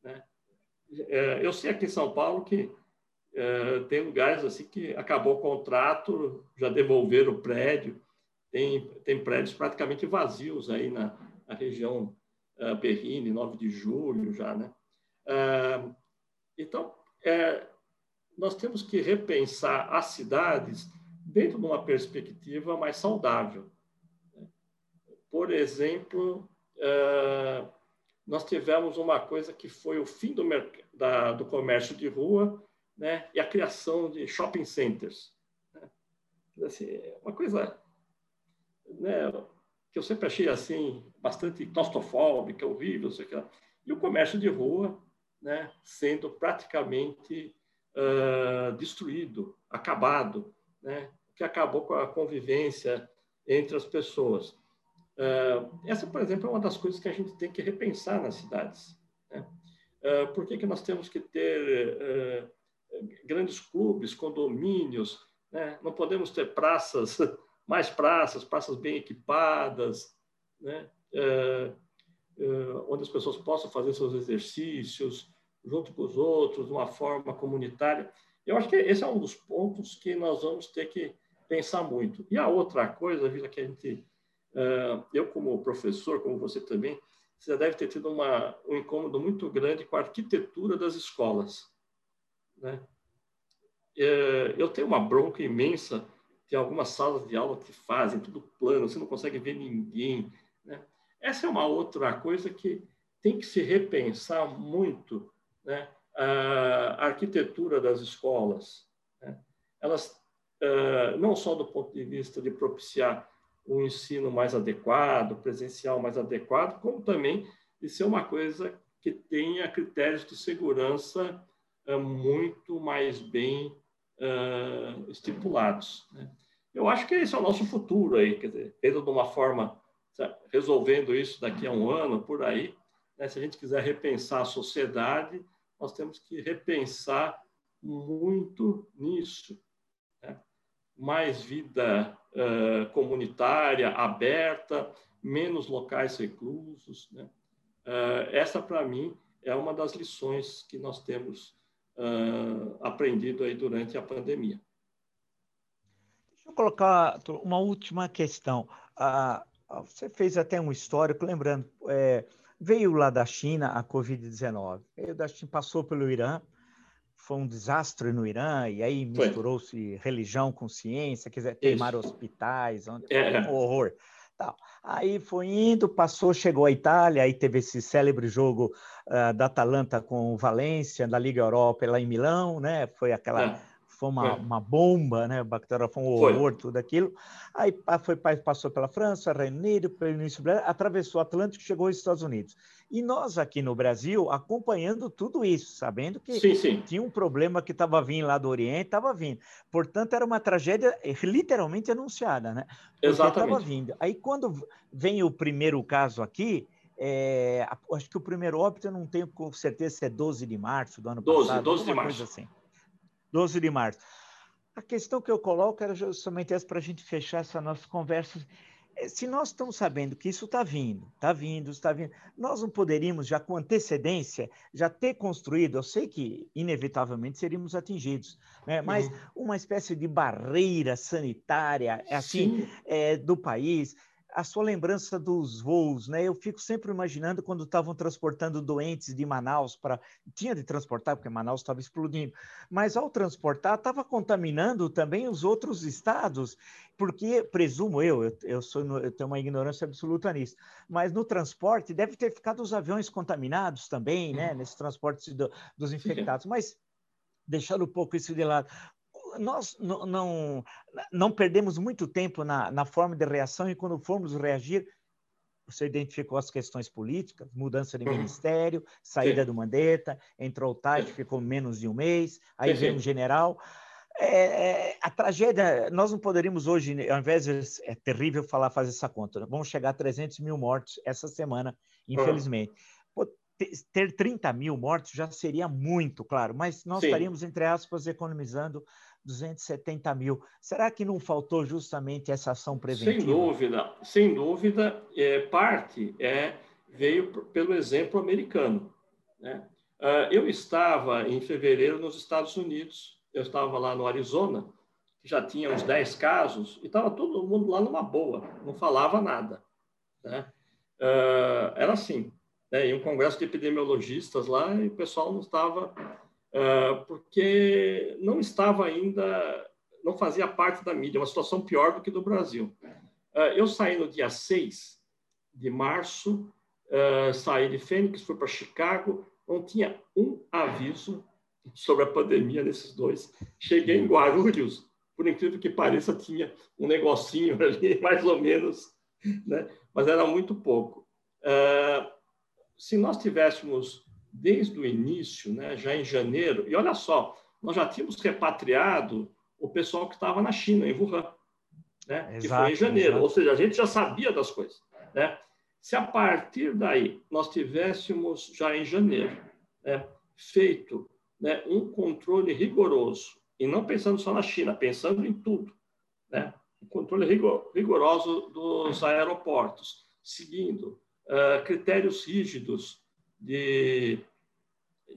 Né? Uh, eu sei aqui em São Paulo que uh, tem lugares assim que acabou o contrato, já devolveram o prédio, tem, tem prédios praticamente vazios aí na, na região uh, Berrini, 9 de julho já, né? Uh, então, é, nós temos que repensar as cidades dentro de uma perspectiva mais saudável. Né? Por exemplo, uh, nós tivemos uma coisa que foi o fim do, da, do comércio de rua né? e a criação de shopping centers. Né? Assim, uma coisa né? que eu sempre achei assim bastante claustrofóbica, horrível, sei lá. e o comércio de rua, né, sendo praticamente uh, destruído, acabado, né, que acabou com a convivência entre as pessoas. Uh, essa, por exemplo, é uma das coisas que a gente tem que repensar nas cidades. Né? Uh, por que, que nós temos que ter grandes clubes, condomínios? Né? Não podemos ter praças mais praças, praças bem equipadas, né? É, é, onde as pessoas possam fazer seus exercícios junto com os outros, de uma forma comunitária. Eu acho que esse é um dos pontos que nós vamos ter que pensar muito. E a outra coisa, Vila, que a gente, é, eu como professor, como você também, você deve ter tido uma, um incômodo muito grande com a arquitetura das escolas. Né? É, eu tenho uma bronca imensa tem algumas salas de aula que fazem tudo plano, você não consegue ver ninguém. Né? Essa é uma outra coisa que tem que se repensar muito, né? a arquitetura das escolas. Né? Elas não só do ponto de vista de propiciar um ensino mais adequado, presencial mais adequado, como também de ser uma coisa que tenha critérios de segurança muito mais bem estipulados. Né? Eu acho que esse é o nosso futuro aí, quer dizer, de uma forma, resolvendo isso daqui a um ano, por aí, né? se a gente quiser repensar a sociedade, nós temos que repensar muito nisso. Né? Mais vida uh, comunitária, aberta, menos locais reclusos. Né? Uh, essa, para mim, é uma das lições que nós temos uh, aprendido aí durante a pandemia. Deixa eu colocar uma última questão. você fez até um histórico, lembrando, é, veio lá da China a Covid-19, veio da China, passou pelo Irã, foi um desastre no Irã, e aí misturou-se religião com ciência, quer dizer, queimar hospitais, onde, é. um horror. Tal. Aí foi indo, passou, chegou à Itália, aí teve esse célebre jogo uh, da Atalanta com o Valência, da Liga Europa, lá em Milão, né? Foi aquela é foi uma, uma bomba, né? Bactéria foi um horror, foi. tudo aquilo. Aí foi, passou pela França, Reino Unido, pelo início atravessou o Atlântico e chegou aos Estados Unidos. E nós aqui no Brasil acompanhando tudo isso, sabendo que sim, sim. tinha um problema que estava vindo lá do Oriente, estava vindo. Portanto, era uma tragédia eh, literalmente anunciada, né? Porque Exatamente. Estava vindo. Aí quando vem o primeiro caso aqui, é, acho que o primeiro óbito eu não tenho com certeza se é 12 de março do ano 12, passado. 12 de março. Assim. 12 de março. A questão que eu coloco era justamente essa para a gente fechar essa nossa conversa. É, se nós estamos sabendo que isso está vindo, está vindo, está vindo, nós não poderíamos já com antecedência já ter construído, eu sei que inevitavelmente seríamos atingidos, né? mas uhum. uma espécie de barreira sanitária assim é, do país, a sua lembrança dos voos, né? Eu fico sempre imaginando quando estavam transportando doentes de Manaus para. Tinha de transportar, porque Manaus estava explodindo, mas ao transportar, estava contaminando também os outros estados, porque, presumo eu, eu, eu, sou, eu tenho uma ignorância absoluta nisso, mas no transporte deve ter ficado os aviões contaminados também, né? Uhum. Nesse transporte do, dos infectados. Mas deixando um pouco isso de lado, nós não, não, não perdemos muito tempo na, na forma de reação e quando formos reagir, você identificou as questões políticas, mudança de uhum. ministério, saída sim. do Mandetta, entrou o Tati, ficou menos de um mês, aí sim, veio um general. É, é, a tragédia, nós não poderíamos hoje, ao invés de, é terrível falar, fazer essa conta, vamos chegar a 300 mil mortos essa semana, infelizmente. Uhum. ter 30 mil mortos já seria muito, claro, mas nós Sim. estaríamos, entre aspas, economizando 270 mil. Será que não faltou justamente essa ação preventiva? Sem dúvida, sem dúvida. É, parte é, veio pelo exemplo americano. Né? Uh, eu estava em fevereiro nos Estados Unidos, eu estava lá no Arizona, que já tinha uns 10 casos, e estava todo mundo lá numa boa, não falava nada. Né? Uh, era assim, né? e um congresso de epidemiologistas lá, e o pessoal não estava ah, porque não estava ainda, não fazia parte da mídia, uma situação pior do que do Brasil. Ah, eu saí no dia 6 de março, ah, saí de Fênix, fui para Chicago, não tinha um aviso sobre a pandemia nesses dois. Cheguei em Guarulhos, por incrível que pareça, tinha um negocinho ali, mais ou menos, né? mas era muito pouco. se nós tivéssemos desde o início, né, já em janeiro, e olha só, nós já tínhamos repatriado o pessoal que estava na China, em Wuhan, né, exato, que foi em janeiro, exato. ou seja, a gente já sabia das coisas. Né? Se a partir daí nós tivéssemos já em janeiro né, feito né, um controle rigoroso, e não pensando só na China, pensando em tudo, né, um controle rigor, rigoroso dos aeroportos, seguindo uh, critérios rígidos de,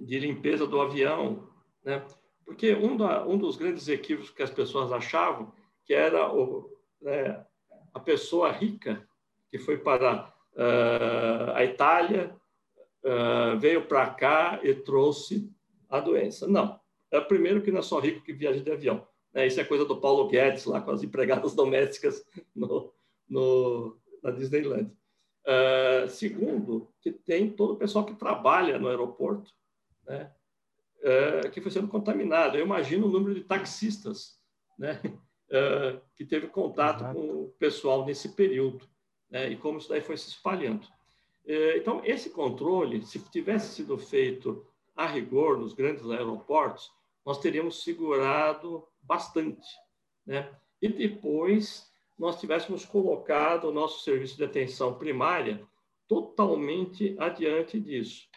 de limpeza do avião, né? Porque um, da, um dos grandes equívocos que as pessoas achavam que era o, né, a pessoa rica que foi para uh, a Itália, uh, veio para cá e trouxe a doença. Não, é o primeiro que não é só rico que viaja de avião. Né? Isso é coisa do Paulo Guedes, lá com as empregadas domésticas no, no, na Disneyland. Uh, segundo, que tem todo o pessoal que trabalha no aeroporto, né, uh, que foi sendo contaminado. Eu imagino o número de taxistas, né, uh, que teve contato com o pessoal nesse período, né? e como isso daí foi se espalhando. Então, esse controle, se tivesse sido feito a rigor nos grandes aeroportos, nós teríamos segurado bastante. Né? E depois nós tivéssemos colocado o nosso serviço de atenção primária totalmente adiante disso.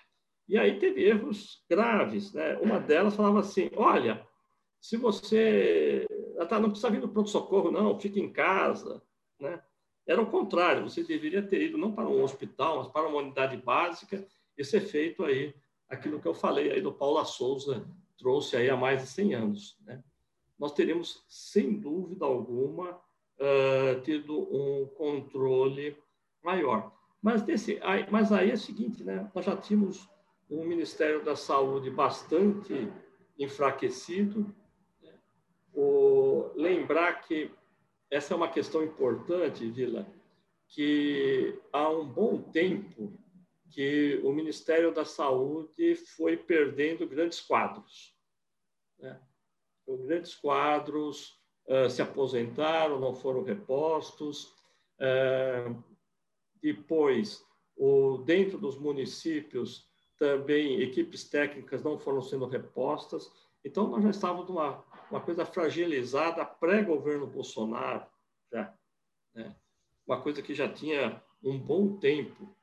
E aí teve erros graves. Né? Uma delas falava assim: olha, se você ah, tá, não precisa vir no pronto-socorro, não, fique em casa. Né? Era o contrário, você deveria ter ido não para um hospital, mas para uma unidade básica e ser feito aí aquilo que eu falei aí do Paula Souza, trouxe aí há mais de 100 anos. Né? Nós teríamos, sem dúvida alguma, uh, tido um controle maior. Mas, desse, aí, mas aí é o seguinte, né? nós já tínhamos um Ministério da Saúde bastante enfraquecido. O, lembrar que essa é uma questão importante, Vila, que há um bom tempo que o Ministério da Saúde foi perdendo grandes quadros. Né? Grandes quadros se aposentaram, não foram repostos. Depois, o, dentro dos municípios, também equipes técnicas não foram sendo repostas. Então, nós já estávamos numa uma coisa fragilizada pré-governo Bolsonaro, já, né? uma coisa que já tinha um bom tempo,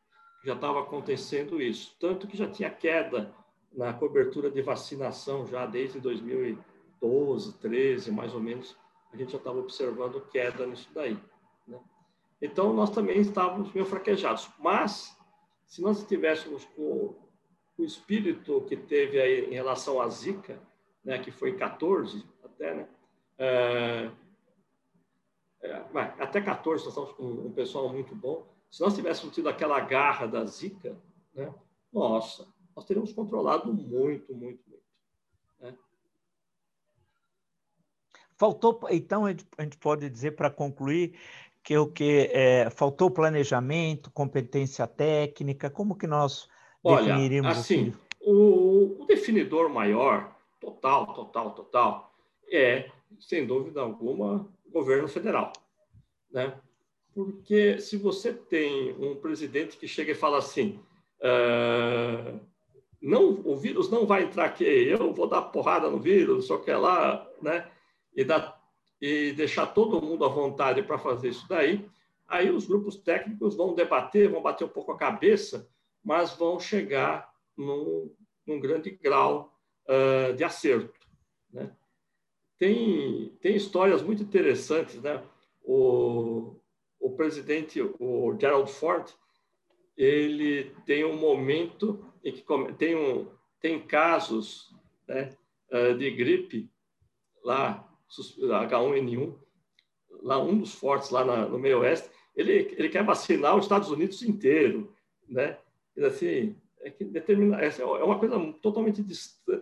já estava acontecendo isso. Tanto que já tinha queda na cobertura de vacinação já desde 2012, 13, mais ou menos, a gente já estava observando queda nisso daí. Né? Então, nós também estávamos meio fraquejados. Mas, se nós estivéssemos com o espírito que teve aí em relação à Zika, né, que foi em 14 até, né? É, é, até 14 nós estamos com um pessoal muito bom. Se nós tivéssemos tido aquela garra da Zika, né, nossa, nós teríamos controlado muito, muito, muito. Né? Faltou, então, a gente pode dizer, para concluir, que o que é, faltou planejamento, competência técnica, como que nós Olha, definiríamos assim? O, o definidor maior, total, total, total, é, sem dúvida alguma, governo federal, né? Porque se você tem um presidente que chega e fala assim, uh, não, o vírus não vai entrar aqui, eu vou dar porrada no vírus, só que lá, né? E, e deixar todo mundo à vontade para fazer isso daí, aí os grupos técnicos vão debater, vão bater um pouco a cabeça, mas vão chegar num, num grande grau uh, de acerto. Né? Tem, tem histórias muito interessantes, né? O, o presidente, o Gerald Ford, ele tem um momento em que tem, um, tem casos né, ah, de gripe lá, H1N1, lá um dos fortes lá na, no meio oeste, ele, ele quer vacinar os Estados Unidos inteiro, né? E assim, é que determina, essa é uma coisa totalmente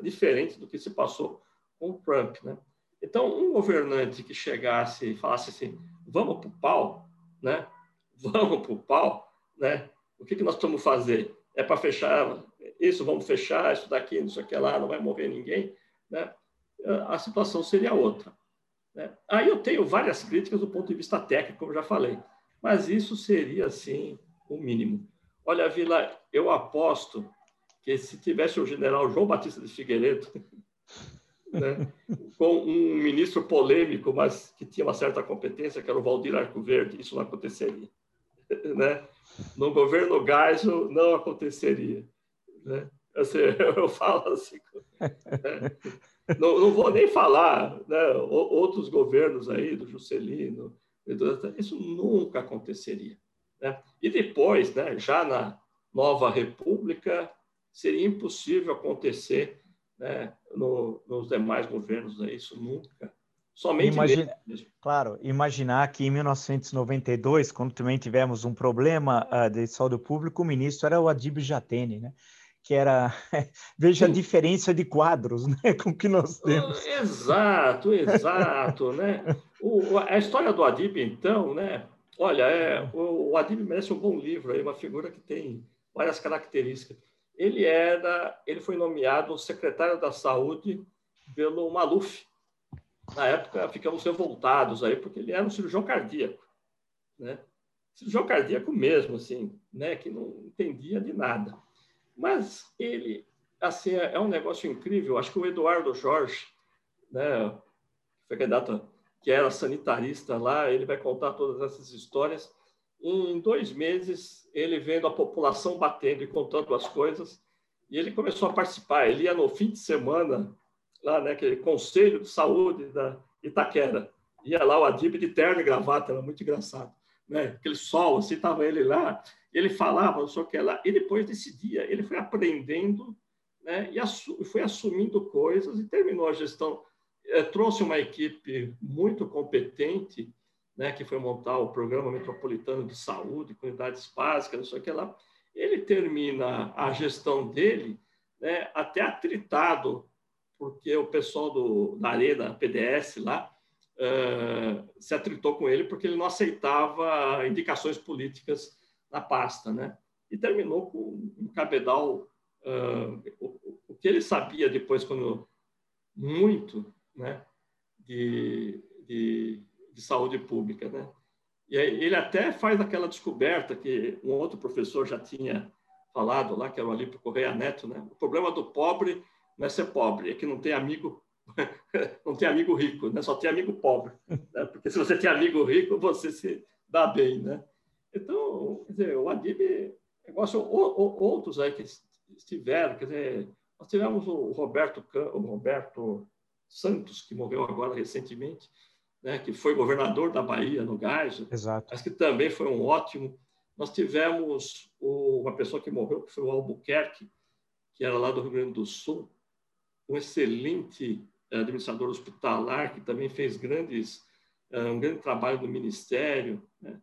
diferente do que se passou com o Trump, né? Então, um governante que chegasse e falasse assim, vamos para o pau, né? Vamos para o pau, né? O que, que nós vamos fazer? É para fechar isso, vamos fechar isso daqui, não sei o que lá, não vai morrer ninguém, né? A situação seria outra. Né? Aí eu tenho várias críticas do ponto de vista técnico, como já falei, mas isso seria, assim, o mínimo. Olha, Vila, eu aposto que se tivesse o general João Batista de Figueiredo, né, com um ministro polêmico, mas que tinha uma certa competência, que era o Valdir Arcoverde, isso não aconteceria. Né? No governo Geisel, não aconteceria. Né? Assim, eu falo assim. Né? Não, não, vou nem falar né? outros governos aí, do Juscelino, isso nunca aconteceria. Né? E depois, né, já na nova república, seria impossível acontecer né, no, nos demais governos, né? isso nunca. Somente Imagina, Claro, imaginar que em 1992, quando também tivemos um problema uh, de saúde pública, o ministro era o Adib Jatene, né? Que era veja Sim. a diferença de quadros né, com que nós temos. Exato, exato, né? O, a história do Adib, então, né? Olha, é, o, o Adib merece um bom livro, aí, uma figura que tem várias características ele era, ele foi nomeado secretário da Saúde pelo Maluf, na época, ficamos revoltados aí, porque ele era um cirurgião cardíaco, né? Cirurgião cardíaco mesmo, assim, né? Que não entendia de nada. Mas ele, assim, é, é um negócio incrível. Acho que o Eduardo Jorge, né? Foi candidato que era sanitarista lá, ele vai contar todas essas histórias. Em dois meses, ele vendo a população batendo e contando as coisas, e ele começou a participar. Ele ia no fim de semana, lá, né, Conselho de Saúde da Itaquera. Ia lá o Adib de terno e gravata, era muito engraçado. Né? Aquele sol, assim, estava ele lá, ele falava, o que lá. E depois desse dia, ele foi aprendendo né, e assu foi assumindo coisas e terminou a gestão é, trouxe uma equipe muito competente, né, que foi montar o Programa Metropolitano de Saúde, Comunidades Básicas, não sei o que lá. Ele termina a gestão dele né, até atritado, porque o pessoal do, da Arena PDS lá se atritou com ele porque ele não aceitava indicações políticas na pasta, né? E terminou com um cabedal. Uh, o, o que ele sabia depois, quando muito né, de, de, de saúde pública. Né? E ele até faz aquela descoberta que um outro professor já tinha falado lá, que era o Alípio Correia Neto, né? O problema do pobre não é ser pobre, é que não tem amigo não tem amigo rico, né? Só tem amigo pobre, né? Porque se você tem amigo rico, você se dá bem, né? Então, quer dizer, o Adib, negócio outros aí que estiveram, quer dizer, nós tivemos o Roberto o Roberto Santos, que morreu agora recentemente, né, que foi governador da Bahia, no Gás, Exato. mas que também foi um ótimo. Nós tivemos o, uma pessoa que morreu, que foi o Albuquerque, que era lá do Rio Grande do Sul, um excelente administrador hospitalar, que também fez grandes, eh, um grande trabalho no Ministério. Né?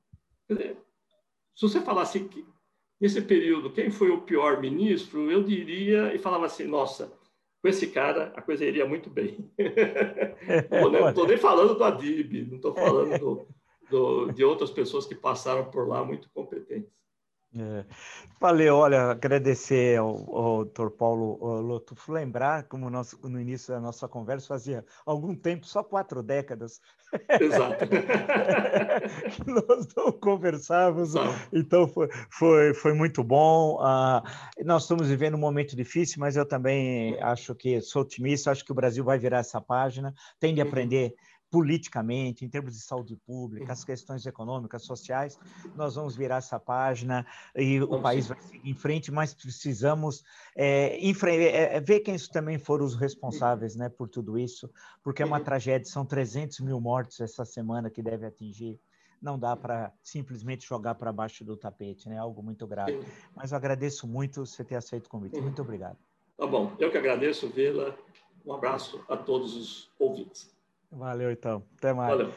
Dizer, se você falasse que, nesse período, quem foi o pior ministro, eu diria, e falava assim, nossa, com esse cara a coisa iria muito bem. não estou nem falando do Adib, não estou falando do, do, de outras pessoas que passaram por lá muito competentes. É. Valeu, olha, agradecer ao, ao Dr. Paulo Lotufo, lembrar, como nós, no início da nossa conversa, fazia algum tempo, só quatro décadas, Exato. que nós não conversávamos, então foi, foi, foi muito bom. Uh, nós estamos vivendo um momento difícil, mas eu também acho que sou otimista, acho que o Brasil vai virar essa página, tem de uhum. aprender politicamente, em termos de saúde pública, as uhum. questões econômicas, sociais, nós vamos virar essa página e o país vai seguir em frente, mas precisamos é, é, é, ver quem também foram os responsáveis né, por tudo isso, porque é uma uhum. tragédia, são 300 mil mortos essa semana que deve atingir não dá para simplesmente jogar para baixo do tapete, né? Algo muito grave. Mas eu agradeço muito você ter aceito o convite. Muito obrigado. Tá bom. Eu que agradeço, Vila. Um abraço a todos os ouvintes. Valeu, então. Até mais. Valeu.